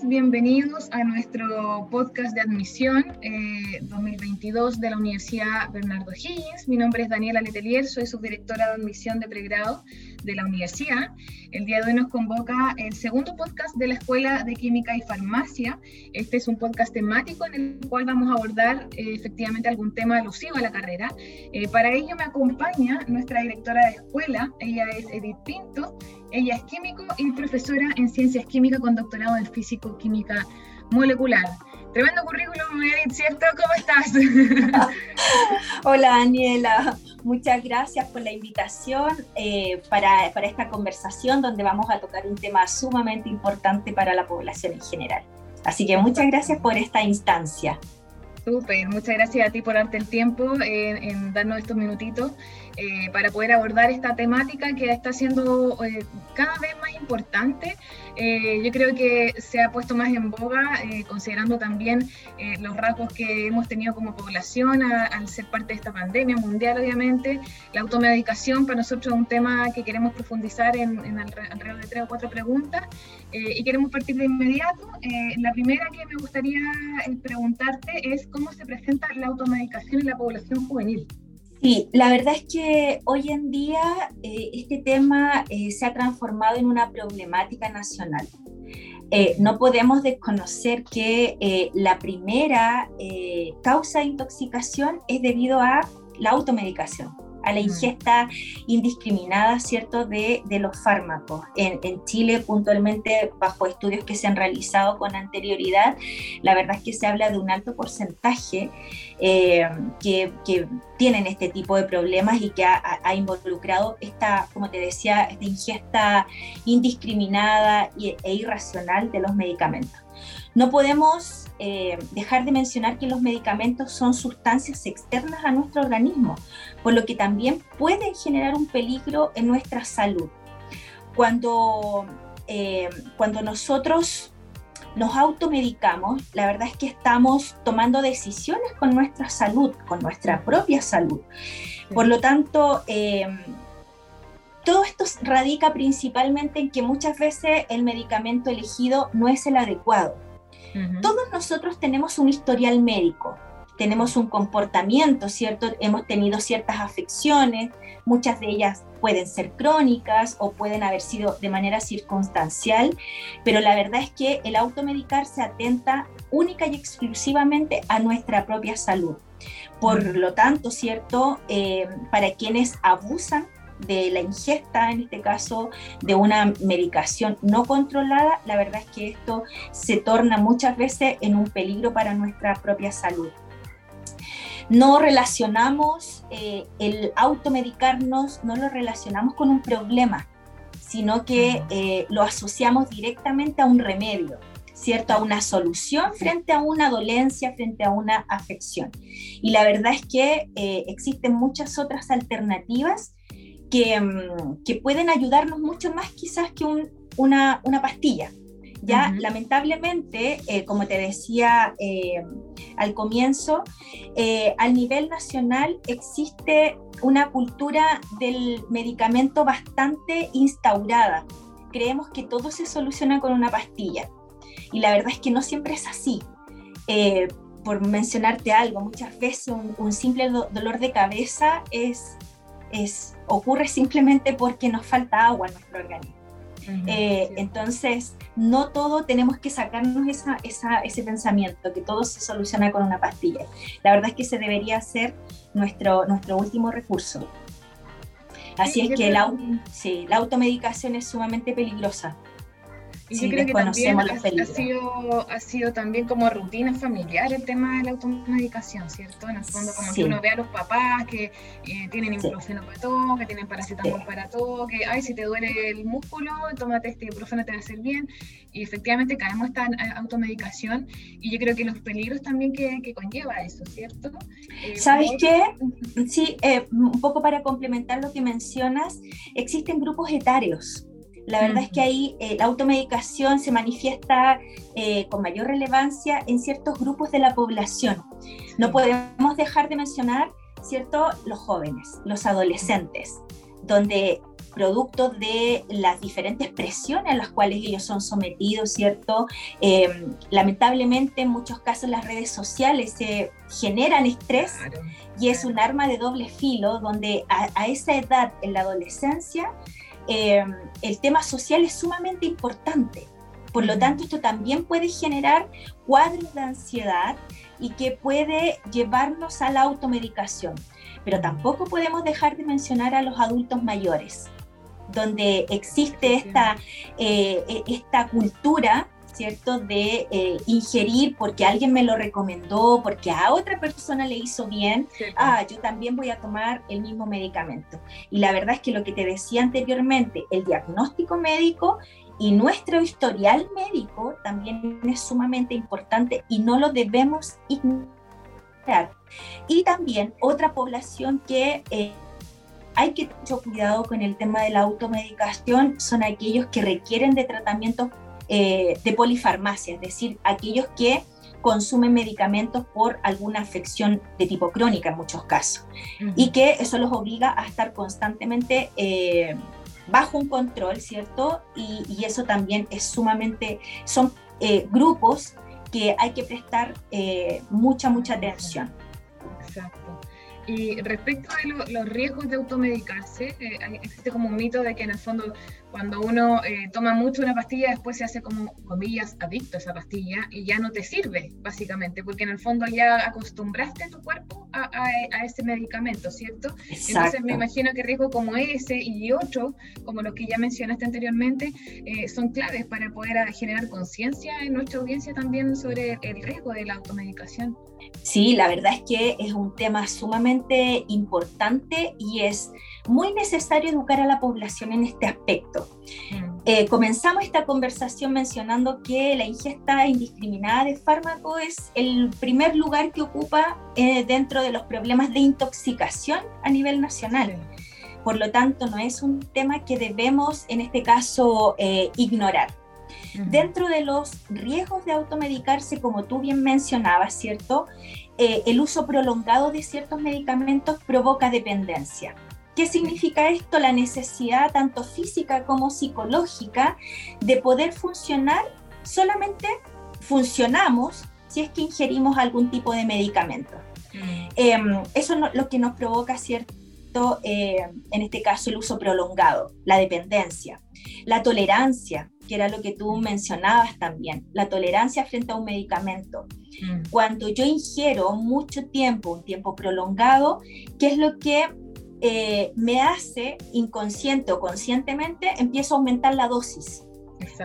bienvenidos a nuestro podcast de admisión 2022 eh, de la Universidad Bernardo Higgins. Mi nombre es Daniela Letelier, soy subdirectora de admisión de pregrado de la universidad. El día de hoy nos convoca el segundo podcast de la Escuela de Química y Farmacia. Este es un podcast temático en el cual vamos a abordar eh, efectivamente algún tema alusivo a la carrera. Eh, para ello me acompaña nuestra directora de escuela, ella es Edith Pinto. Ella es químico y profesora en ciencias químicas con doctorado en físico-química molecular. Tremendo currículum, Edith, ¿cierto? ¿Cómo estás? Hola, Daniela. Muchas gracias por la invitación eh, para, para esta conversación donde vamos a tocar un tema sumamente importante para la población en general. Así que muchas gracias por esta instancia. Súper, muchas gracias a ti por darte el tiempo en darnos estos minutitos eh, para poder abordar esta temática que está siendo eh, cada vez más importante. Eh, yo creo que se ha puesto más en boga, considerando también los rasgos que hemos tenido como población al ser parte de esta pandemia mundial, obviamente. La automedicación para nosotros es un tema que queremos profundizar en, en alrededor de tres o cuatro preguntas y queremos partir de inmediato. la primera que me gustaría preguntarte es cómo se presenta la automedicación en la población juvenil. Sí, la verdad es que hoy en día eh, este tema eh, se ha transformado en una problemática nacional. Eh, no podemos desconocer que la primera causa de intoxicación es debido a la automedicación a la mm. ingesta indiscriminada, ¿cierto?, de, de los fármacos. En, en, Chile, puntualmente, bajo estudios que se han realizado con anterioridad, la verdad es que se habla de un alto porcentaje eh, que, que, tienen este tipo de problemas y que ha, ha, involucrado esta, como te decía, esta ingesta indiscriminada e irracional de los medicamentos. No podemos eh, dejar de mencionar que los medicamentos son sustancias externas a nuestro organismo, por lo que también pueden generar un peligro en nuestra salud. Cuando, eh, cuando nosotros nos automedicamos, la verdad es que estamos tomando decisiones con nuestra salud, con nuestra propia salud. Por lo tanto, eh, todo esto radica principalmente en que muchas veces el medicamento elegido no es el adecuado. Todos nosotros tenemos un historial médico, tenemos un comportamiento, ¿cierto? Hemos tenido ciertas afecciones, muchas de ellas pueden ser crónicas o pueden haber sido de manera circunstancial, pero la verdad es que el automedicar se atenta única y exclusivamente a nuestra propia salud. Por lo tanto, ¿cierto? Eh, para quienes abusan de la ingesta, en este caso, de una medicación no controlada, la verdad es que esto se torna muchas veces en un peligro para nuestra propia salud. No relacionamos eh, el automedicarnos, no lo relacionamos con un problema, sino que eh, lo asociamos directamente a un remedio. ¿cierto? A una solución frente a una dolencia, frente a una afección. Y la verdad es que eh, existen muchas otras alternativas Mm, que, pueden ayudarnos mucho más quizás que una, pastilla. Ya, lamentablemente, eh, como te decía eh, al comienzo, eh, al nivel nacional existe una cultura del medicamento bastante instaurada. Creemos que todo se soluciona con una pastilla. Y la verdad es que no siempre es así. por mencionarte algo, muchas veces un simple dolor de cabeza es es, ocurre simplemente porque nos falta agua en nuestro organismo. Eh, entonces, no todo tenemos que sacarnos esa, ese pensamiento, que todo se soluciona con una pastilla. La verdad es que ese debería ser nuestro, nuestro último recurso. Así es que la, sí, la automedicación es sumamente peligrosa. Y yo creo que también ha, sido, ha sido también como rutina familiar el tema de la automedicación, ¿cierto? En el fondo, como que uno ve a los papás que eh, tienen ibuprofeno para todo, que tienen paracetamol para todo, que, ay, si te duele el músculo, tómate este ibuprofeno, te va a hacer bien. Y efectivamente caemos esta eh, automedicación y yo creo que los peligros también que, que conlleva eso, ¿cierto? Eh, ¿Sabes qué? Sí, un poco para complementar lo que mencionas, existen grupos etarios. La verdad es que ahí eh, la automedicación se manifiesta eh, con mayor relevancia en ciertos grupos de la población. No podemos dejar de mencionar, ¿cierto?, los jóvenes, los adolescentes. donde producto de las diferentes presiones a las cuales ellos son sometidos, ¿cierto? Eh, lamentablemente en muchos casos las redes sociales se generan estrés y es un arma de doble filo donde a, esa edad, en la adolescencia, eh, el tema social es sumamente importante. Por lo tanto, esto también puede generar cuadros de ansiedad y que puede llevarnos a la automedicación. Pero tampoco podemos dejar de mencionar a los adultos mayores donde existe esta, eh, e, esta cultura ¿cierto? De eh, ingerir porque alguien me lo recomendó, porque a otra persona le hizo bien, ah, yo también voy a tomar el mismo medicamento. Y la verdad es que lo que te decía anteriormente, el diagnóstico médico y nuestro historial médico también es sumamente importante y no lo debemos ignorar. Y también otra población que... Eh, hay que tener mucho cuidado con el tema de la automedicación, son aquellos que requieren de tratamientos eh, de polifarmacia, es decir, aquellos que consumen medicamentos por alguna afección de tipo crónica en muchos casos, y que eso los obliga a estar constantemente eh, bajo un control, ¿cierto? Y, eso también es sumamente, son eh, grupos que hay que prestar mucha, mucha atención. Exacto. Y respecto a los riesgos de automedicarse, existe como un mito de que en el fondo cuando uno eh, toma mucho una pastilla después se hace como, comillas, adicto a esa pastilla y ya no te sirve, básicamente, porque en el fondo ya acostumbraste a tu cuerpo a, ese medicamento, ¿cierto? Entonces me imagino que riesgos como ese y otro, como los que ya mencionaste anteriormente, eh, son claves para poder generar conciencia en nuestra audiencia también sobre el riesgo de la automedicación. Sí, la verdad es que es un tema sumamente importante y es muy necesario educar a la población en este aspecto. Mm. Eh, comenzamos esta conversación mencionando que la ingesta indiscriminada de fármaco es el primer lugar que ocupa eh, dentro de los problemas de intoxicación a nivel nacional. Por lo tanto, no es un tema que debemos, en este caso, eh, ignorar. Dentro de los riesgos de automedicarse, como tú bien mencionabas, ¿cierto? Eh, el uso prolongado de ciertos medicamentos provoca dependencia. ¿Qué significa esto? La necesidad tanto física como psicológica de poder funcionar, solamente funcionamos si es que ingerimos algún tipo de medicamento. Em, eso es lo que nos provoca, ¿cierto? Eh, en este caso, el uso prolongado, la dependencia, la tolerancia, que era lo que tú mencionabas también, la tolerancia frente a un medicamento. Mm. Cuando yo ingiero mucho tiempo, un tiempo prolongado, ¿qué es lo que eh, me hace inconsciente o conscientemente? Empiezo a aumentar la dosis.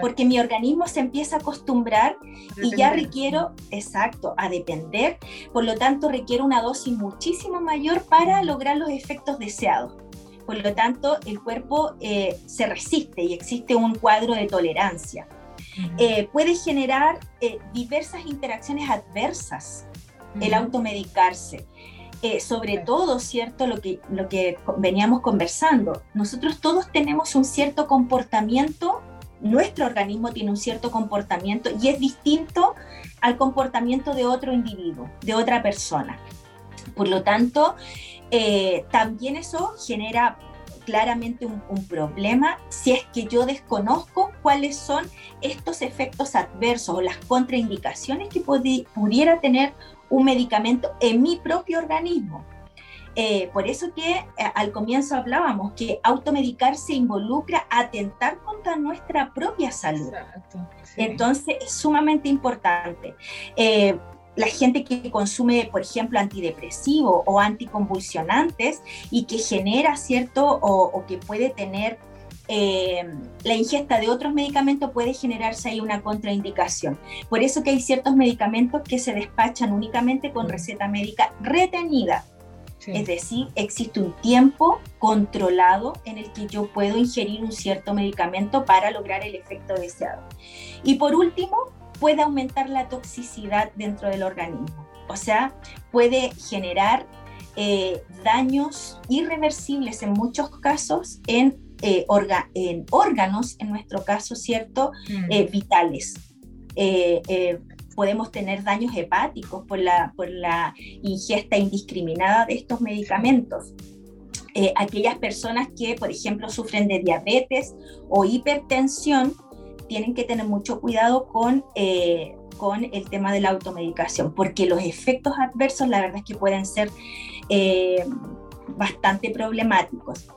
Porque mi organismo se empieza a acostumbrar y ya requiero, exacto, a depender. Por lo tanto, requiero una dosis muchísimo mayor para lograr los efectos deseados. Por lo tanto, el cuerpo eh, se resiste y existe un cuadro de tolerancia. Eh, puede generar diversas interacciones adversas el automedicarse. Sobre todo, ¿cierto? Lo que, lo que veníamos conversando. Nosotros todos tenemos un cierto comportamiento, nuestro organismo tiene un cierto comportamiento y es distinto al comportamiento de otro individuo, de otra persona. Por lo tanto, eh, también eso genera claramente un, problema si es que yo desconozco cuáles son estos efectos adversos o las contraindicaciones que pudiera tener un medicamento en mi propio organismo. Eh, por eso que eh, al comienzo hablábamos que automedicarse involucra atentar contra nuestra propia salud. Entonces es sumamente importante la gente que consume, por ejemplo, antidepresivos o anticonvulsionantes y que genera, ¿cierto? O, que puede tener eh, la ingesta de otros medicamentos puede generarse ahí una contraindicación. Por eso que hay ciertos medicamentos que se despachan únicamente con receta médica retenida. Es decir, existe un tiempo controlado en el que yo puedo ingerir un cierto medicamento para lograr el efecto deseado. Y por último, puede aumentar la toxicidad dentro del organismo. O sea, puede generar eh, daños irreversibles en muchos casos en, eh, en, órganos, en nuestro caso, ¿cierto? Mm. Eh, vitales. podemos tener daños hepáticos por la, por la ingesta indiscriminada de estos medicamentos. eh, aquellas personas que, por ejemplo, sufren de diabetes o hipertensión, tienen que tener mucho cuidado con, eh, con el tema de la automedicación, porque los efectos adversos, la verdad es que pueden ser eh, bastante problemáticos.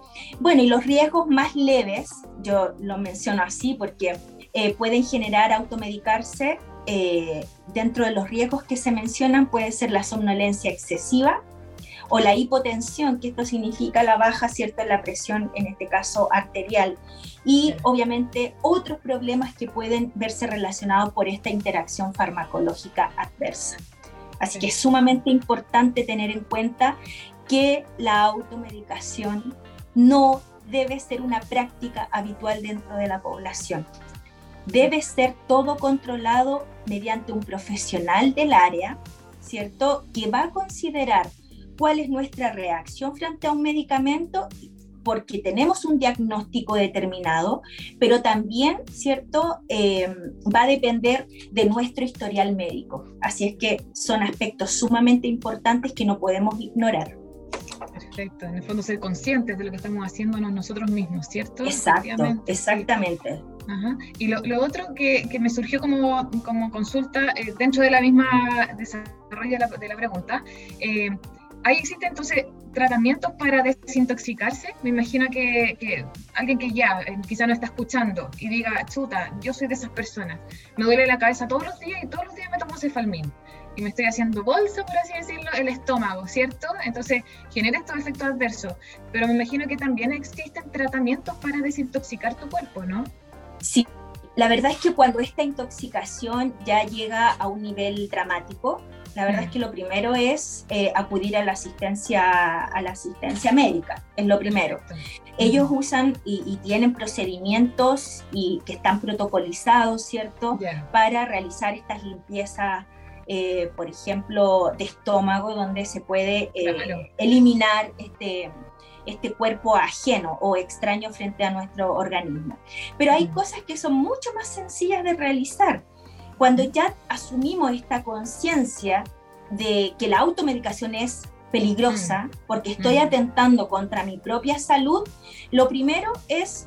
Bueno, y los riesgos más leves, yo lo menciono así porque pueden generar automedicarse. dentro de los riesgos que se mencionan puede ser la somnolencia excesiva, o la hipotensión, que esto significa la baja, ¿cierto?, la presión, en este caso arterial, y obviamente otros problemas que pueden verse relacionados por esta interacción farmacológica adversa. Así que es sumamente importante tener en cuenta que la automedicación no debe ser una práctica habitual dentro de la población. Debe ser todo controlado mediante un profesional del área, ¿cierto? Que va a considerar cuál es nuestra reacción frente a un medicamento porque tenemos un diagnóstico determinado, pero también, ¿cierto?, em, va a depender de nuestro historial médico. Así es que son aspectos sumamente importantes que no podemos ignorar. Perfecto, en el fondo ser conscientes de lo que estamos haciéndonos nosotros mismos, ¿cierto? Exacto, exactamente. Y lo, otro que, me surgió como, como consulta eh, dentro de la misma desarrollo de la, de la pregunta, eh, ¿Ahí existen entonces tratamientos para desintoxicarse? Me imagino que, alguien que ya eh, quizá no está escuchando y diga, chuta, yo soy de esas personas, me duele la cabeza todos los días y todos los días me tomo cefalmín y me estoy haciendo bolsa, por así decirlo, el estómago, ¿cierto? Entonces genera estos efectos adversos, pero me imagino que también existen tratamientos para desintoxicar tu cuerpo, ¿no? Sí, la verdad es que cuando esta intoxicación ya llega a un nivel dramático, la verdad es que lo primero es eh, acudir a la asistencia a la asistencia médica, es lo primero. Ellos usan y, tienen procedimientos y que están protocolizados, ¿cierto? Para realizar estas limpiezas, eh, por ejemplo, de estómago, donde se puede eh, eliminar este, este cuerpo ajeno o extraño frente a nuestro organismo. Pero hay cosas que son mucho más sencillas de realizar cuando ya asumimos esta conciencia de que la automedicación es peligrosa mm. porque estoy mm. atentando contra mi propia salud, lo primero es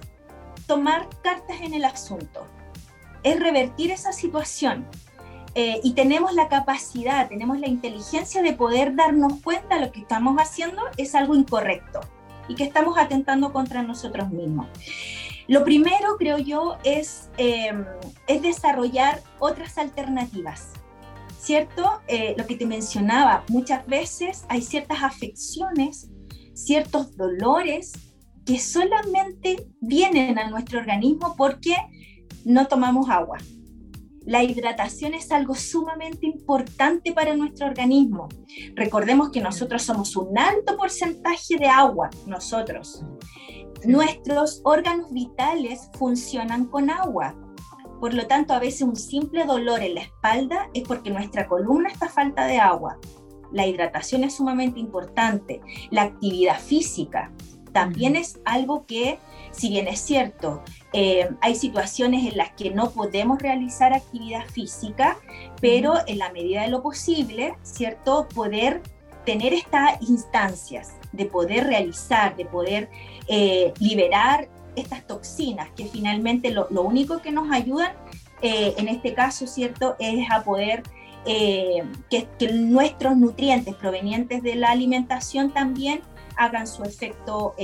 tomar cartas en el asunto, es revertir esa situación. Eh, y tenemos la capacidad, tenemos la inteligencia de poder darnos cuenta de lo que estamos haciendo es algo incorrecto y que estamos atentando contra nosotros mismos. Lo primero, creo yo, es, em, es desarrollar otras alternativas. ¿Cierto? Eh, lo que te mencionaba, muchas veces hay ciertas afecciones, ciertos dolores que solamente vienen a nuestro organismo porque no tomamos agua. La hidratación es algo sumamente importante para nuestro organismo. Recordemos que nosotros somos un alto porcentaje de agua, nosotros. Nuestros órganos vitales funcionan con agua. Por lo tanto, a veces un simple dolor en la espalda es porque nuestra columna está falta de agua. La hidratación es sumamente importante. La actividad física también es algo que, si bien es cierto, eh, hay situaciones en las que no podemos realizar actividad física, pero en la medida de lo posible, ¿cierto? Poder tener estas instancias de poder realizar, de poder eh, liberar estas toxinas, que finalmente lo, único que nos ayudan eh, en este caso, ¿cierto?, es a poder eh, que, nuestros nutrientes provenientes de la alimentación también hagan su efecto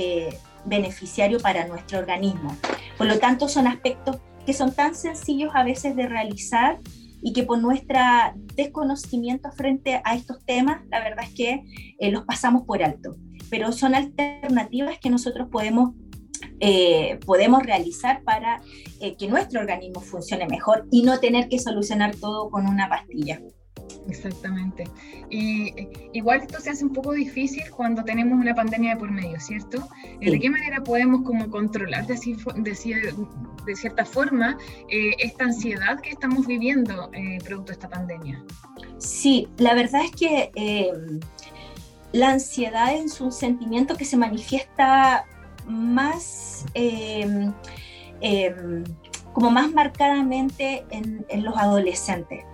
beneficiario para nuestro organismo. Por lo tanto, son aspectos que son tan sencillos a veces de realizar y que por nuestro desconocimiento frente a estos temas, la verdad es que los pasamos por alto pero son alternativas que nosotros podemos, eh, podemos realizar para eh, que nuestro organismo funcione mejor y no tener que solucionar todo con una pastilla. Exactamente. Y eh, igual esto se hace un poco difícil cuando tenemos una pandemia de por medio, ¿cierto? ¿De qué manera podemos como controlar de, de, cierta forma esta ansiedad que estamos viviendo producto de esta pandemia? Sí, la verdad es que la ansiedad es un sentimiento que se manifiesta más, em, em, como más marcadamente en, los adolescentes.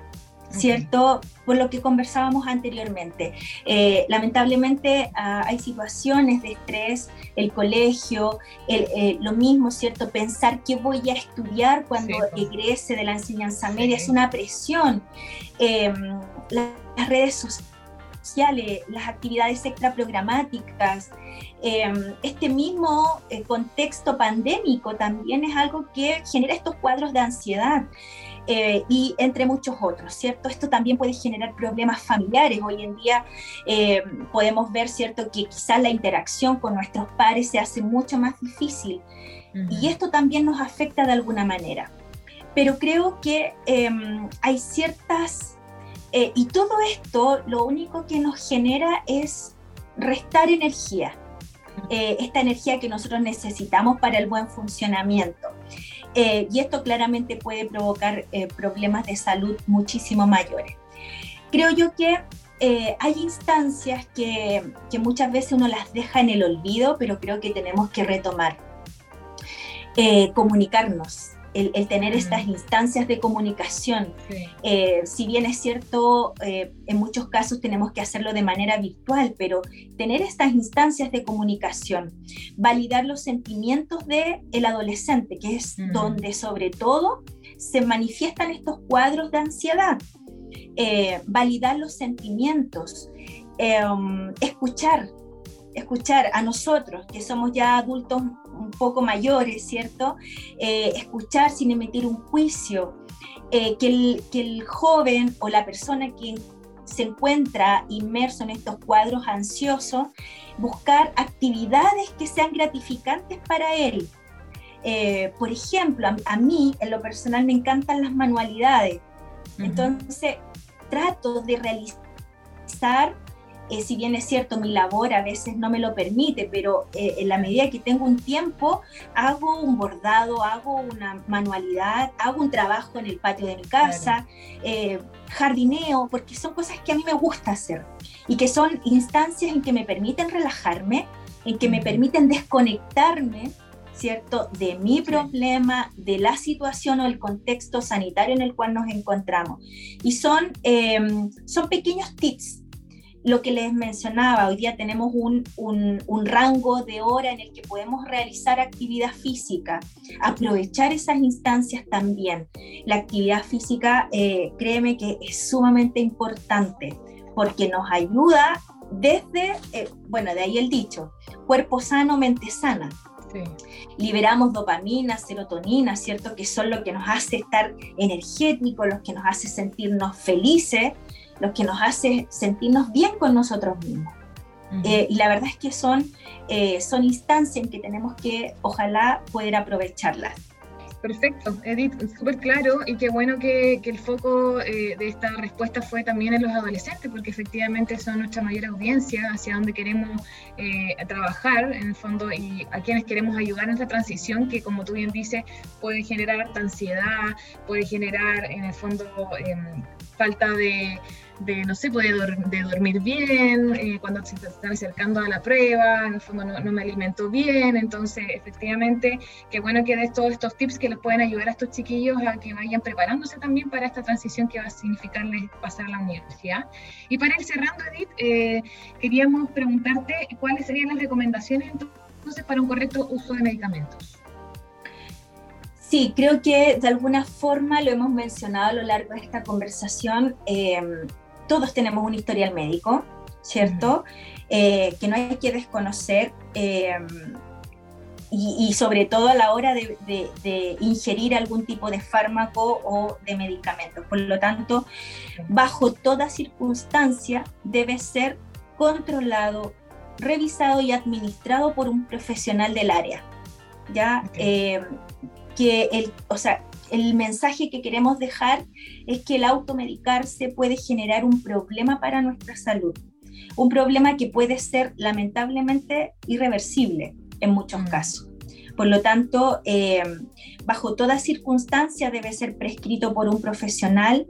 ¿Cierto? Por lo que conversábamos anteriormente. Eh, lamentablemente ah, hay situaciones de estrés, el colegio, eh, lo mismo, ¿cierto? Pensar qué voy a estudiar cuando egrese de la enseñanza media es una presión. Em, las redes sociales, las actividades extraprogramáticas, em, este mismo eh, contexto pandémico también es algo que genera estos cuadros de ansiedad. Eh, y entre muchos otros, ¿cierto? Esto también puede generar problemas familiares. Hoy en día eh, podemos ver, ¿cierto?, que quizás la interacción con nuestros pares se hace mucho más difícil y esto también nos afecta de alguna manera. Pero creo que em, hay ciertas... Eh, y todo esto lo único que nos genera es restar energía, esta energía que nosotros necesitamos para el buen funcionamiento. Eh, y esto claramente puede provocar eh, problemas de salud muchísimo mayores. Creo yo que eh, hay instancias que, que, muchas veces uno las deja en el olvido, pero creo que tenemos que retomar. comunicarnos, el, tener estas instancias de comunicación. Eh, si bien es cierto, eh, en muchos casos tenemos que hacerlo de manera virtual, pero tener estas instancias de comunicación, validar los sentimientos del el adolescente, que es donde sobre todo se manifiestan estos cuadros de ansiedad. Eh, validar los sentimientos, em, escuchar, escuchar a nosotros, que somos ya adultos un poco mayores, ¿cierto? Eh, escuchar sin emitir un juicio, eh, que, el, que el joven o la persona que se encuentra inmerso en estos cuadros ansiosos, buscar actividades que sean gratificantes para él. Eh, por ejemplo, a, mí en lo personal me encantan las manualidades, entonces trato de realizar eh, si bien es cierto, mi labor a veces no me lo permite, pero eh, en la medida que tengo un tiempo, hago un bordado, hago una manualidad, hago un trabajo en el patio de mi casa, eh, jardineo, porque son cosas que a mí me gusta hacer y que son instancias en que me permiten relajarme, en que me permiten desconectarme ¿cierto? De mi problema, de la situación o el contexto sanitario en el cual nos encontramos. Y son, son pequeños tips lo que les mencionaba, hoy día tenemos un, un, rango de hora en el que podemos realizar actividad física, aprovechar esas instancias también. La actividad física, eh, créeme que es sumamente importante porque nos ayuda desde, eh, bueno, de ahí el dicho, cuerpo sano, mente sana. Liberamos dopamina, serotonina, ¿cierto? Que son lo que nos hace estar energéticos, los que nos hace sentirnos felices lo que nos hace sentirnos bien con nosotros mismos. Eh, y la verdad es que son, eh, son instancias en que tenemos que, ojalá, poder aprovecharlas. Perfecto, Edith, súper claro y qué bueno que, que el foco eh, de esta respuesta fue también en los adolescentes, porque efectivamente son nuestra mayor audiencia hacia donde queremos trabajar en el fondo y a quienes queremos ayudar en esta transición que como tú bien dices puede generar ansiedad, puede generar en el fondo em, falta de, de no sé, puede de dormir bien, eh, cuando se están acercando a la prueba, en el fondo no, me alimento bien, entonces efectivamente, qué bueno que des todos estos tips que les pueden ayudar a estos chiquillos a que vayan preparándose también para esta transición que va a significarles pasar a la universidad. Y para ir cerrando, Edith, eh, queríamos preguntarte cuáles serían las recomendaciones entonces para un correcto uso de medicamentos. Sí, creo que de alguna forma lo hemos mencionado a lo largo de esta conversación. Eh, todos tenemos un historial médico, ¿cierto? Eh, que no hay que desconocer. Eh, y, sobre todo a la hora de, ingerir algún tipo de fármaco o de medicamento. Por lo tanto, bajo toda circunstancia debe ser controlado, revisado y administrado por un profesional del área. ¿ya? Eh, que el, o sea, el mensaje que queremos dejar es que el automedicarse puede generar un problema para nuestra salud, un problema que puede ser lamentablemente irreversible en muchos mm. casos. Por lo tanto, eh, bajo toda circunstancia debe ser prescrito por un profesional,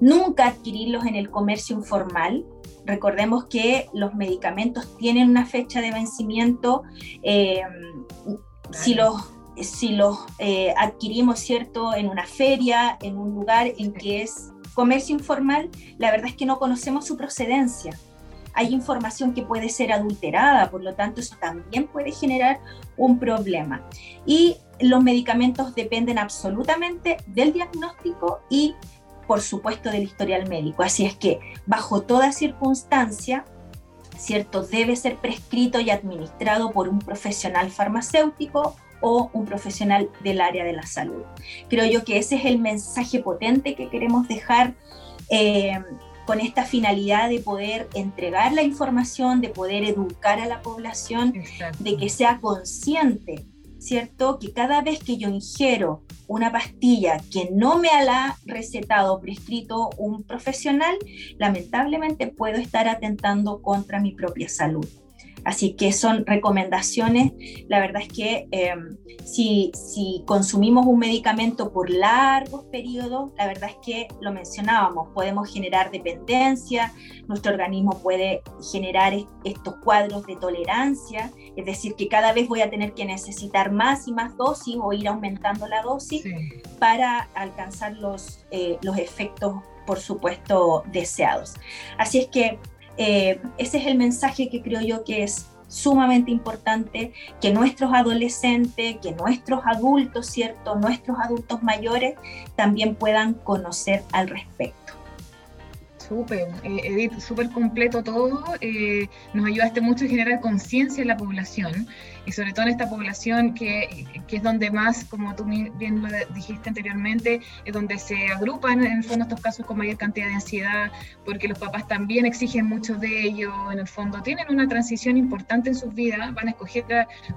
nunca adquirirlos en el comercio informal. Recordemos que los medicamentos tienen una fecha de vencimiento. Eh, si los si los eh, adquirimos, ¿cierto?, en una feria, en un lugar en que es comercio informal, la verdad es que no conocemos su procedencia. Hay información que puede ser adulterada, por lo tanto eso también puede generar un problema. Y los medicamentos dependen absolutamente del diagnóstico y por supuesto del historial médico. Así es que bajo toda circunstancia, ¿cierto? Debe ser prescrito y administrado por un profesional farmacéutico o un profesional del área de la salud. Creo yo que ese es el mensaje potente que queremos dejar eh, con esta finalidad de poder entregar la información, de poder educar a la población, de que sea consciente ¿cierto? Que cada vez que yo ingiero una pastilla que no me ha recetado o prescrito un profesional, lamentablemente puedo estar atentando contra mi propia salud. Así que son recomendaciones. La verdad es que em, si, si, consumimos un medicamento por largos periodos, la verdad es que lo mencionábamos, podemos generar dependencia, nuestro organismo puede generar estos cuadros de tolerancia, es decir, que cada vez voy a tener que necesitar más y más dosis o ir aumentando la dosis para alcanzar los, eh, los efectos, por supuesto, deseados. Así es que eh, ese es el mensaje que creo yo que es sumamente importante que nuestros adolescentes, que nuestros adultos, ¿cierto? Nuestros adultos mayores también puedan conocer al respecto. Súper, eh, Edith, súper completo todo. Eh, nos ayudaste mucho a generar conciencia en la población y sobre todo en esta población que, que, es donde más, como tú bien lo dijiste anteriormente, es donde se agrupan en el fondo estos casos con mayor cantidad de ansiedad, porque los papás también exigen mucho de ellos, en el fondo tienen una transición importante en sus vidas, van a escoger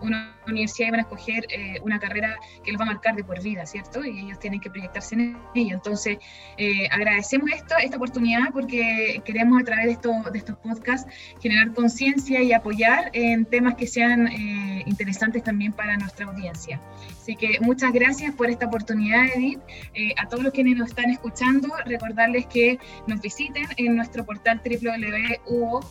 una universidad y van a escoger eh, una carrera que los va a marcar de por vida, ¿cierto? Y ellos tienen que proyectarse en ello. Entonces, eh, agradecemos esto, esta oportunidad porque queremos a través de, esto, de estos podcasts generar conciencia y apoyar en temas que sean... Eh, interesantes también para nuestra audiencia. Así que muchas gracias por esta oportunidad, Edith. Eh, a todos los que nos están escuchando, recordarles que nos visiten en nuestro portal www.uo.cl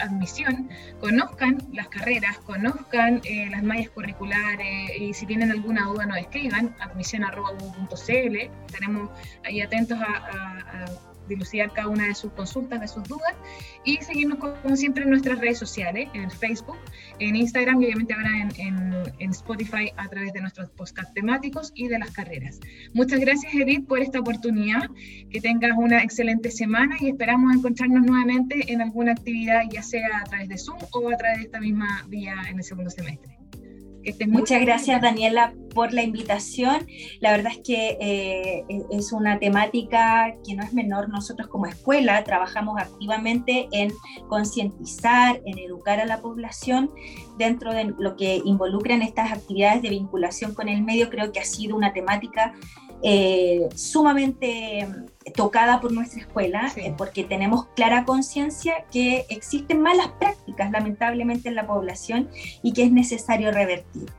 admisión, conozcan las carreras, conozcan eh, las mallas curriculares y si tienen alguna duda nos escriban admisión.uo.cl. Estaremos ahí atentos a dilucidar cada una de sus consultas, de sus dudas y seguirnos como siempre en nuestras redes sociales, en Facebook, en Instagram y obviamente ahora en, en, Spotify a través de nuestros podcast temáticos y de las carreras. Muchas gracias Edith por esta oportunidad, que tengas una excelente semana y esperamos encontrarnos nuevamente en alguna actividad, ya sea a través de Zoom o a través de esta misma vía en el segundo semestre. Muchas gracias Daniela por la invitación. La verdad es que eh, es una temática que no es menor. Nosotros como escuela trabajamos activamente en concientizar, en educar a la población dentro de lo que involucran estas actividades de vinculación con el medio. Creo que ha sido una temática eh, sumamente tocada por nuestra escuela, eh, porque tenemos clara conciencia que existen malas prácticas, lamentablemente, en la población y que es necesario revertir.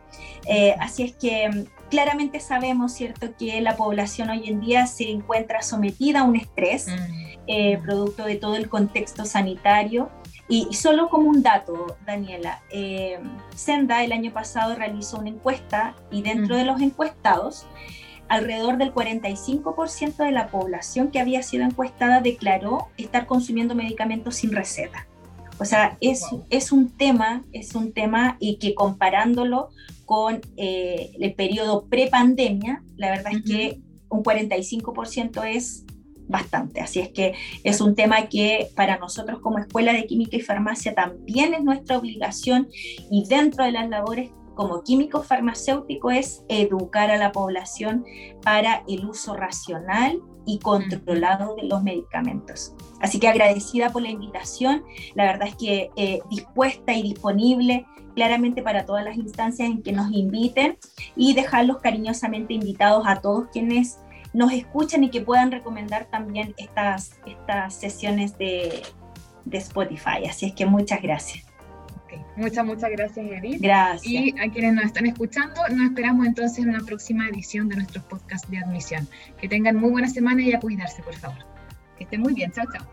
Eh, así es que mm, claramente sabemos, ¿cierto?, que la población hoy en día se encuentra sometida a un estrés, mm. producto de todo el contexto sanitario. Y, solo como un dato, Daniela, Senda el año pasado realizó una encuesta y dentro mm. de los encuestados, alrededor del 45% de la población que había sido encuestada declaró estar consumiendo medicamentos sin receta. O sea, es, es un tema, es un tema y que comparándolo con eh, el periodo prepandemia, la verdad es que un 45% es bastante. Así es que es un tema que para nosotros como Escuela de Química y Farmacia también es nuestra obligación y dentro de las labores como químico farmacéutico es educar a la población para el uso racional y controlado de los medicamentos. Así que agradecida por la invitación, la verdad es que eh, dispuesta y disponible claramente para todas las instancias en que nos inviten y dejarlos cariñosamente invitados a todos quienes nos escuchan y que puedan recomendar también estas, estas sesiones de, de Spotify. Así es que muchas gracias. Muchas, muchas gracias, Edith. Gracias. Y a quienes nos están escuchando, nos esperamos entonces en una próxima edición de nuestros podcast de admisión. Que tengan muy buena semana y a cuidarse, por favor. Que estén muy bien. Chao, chao.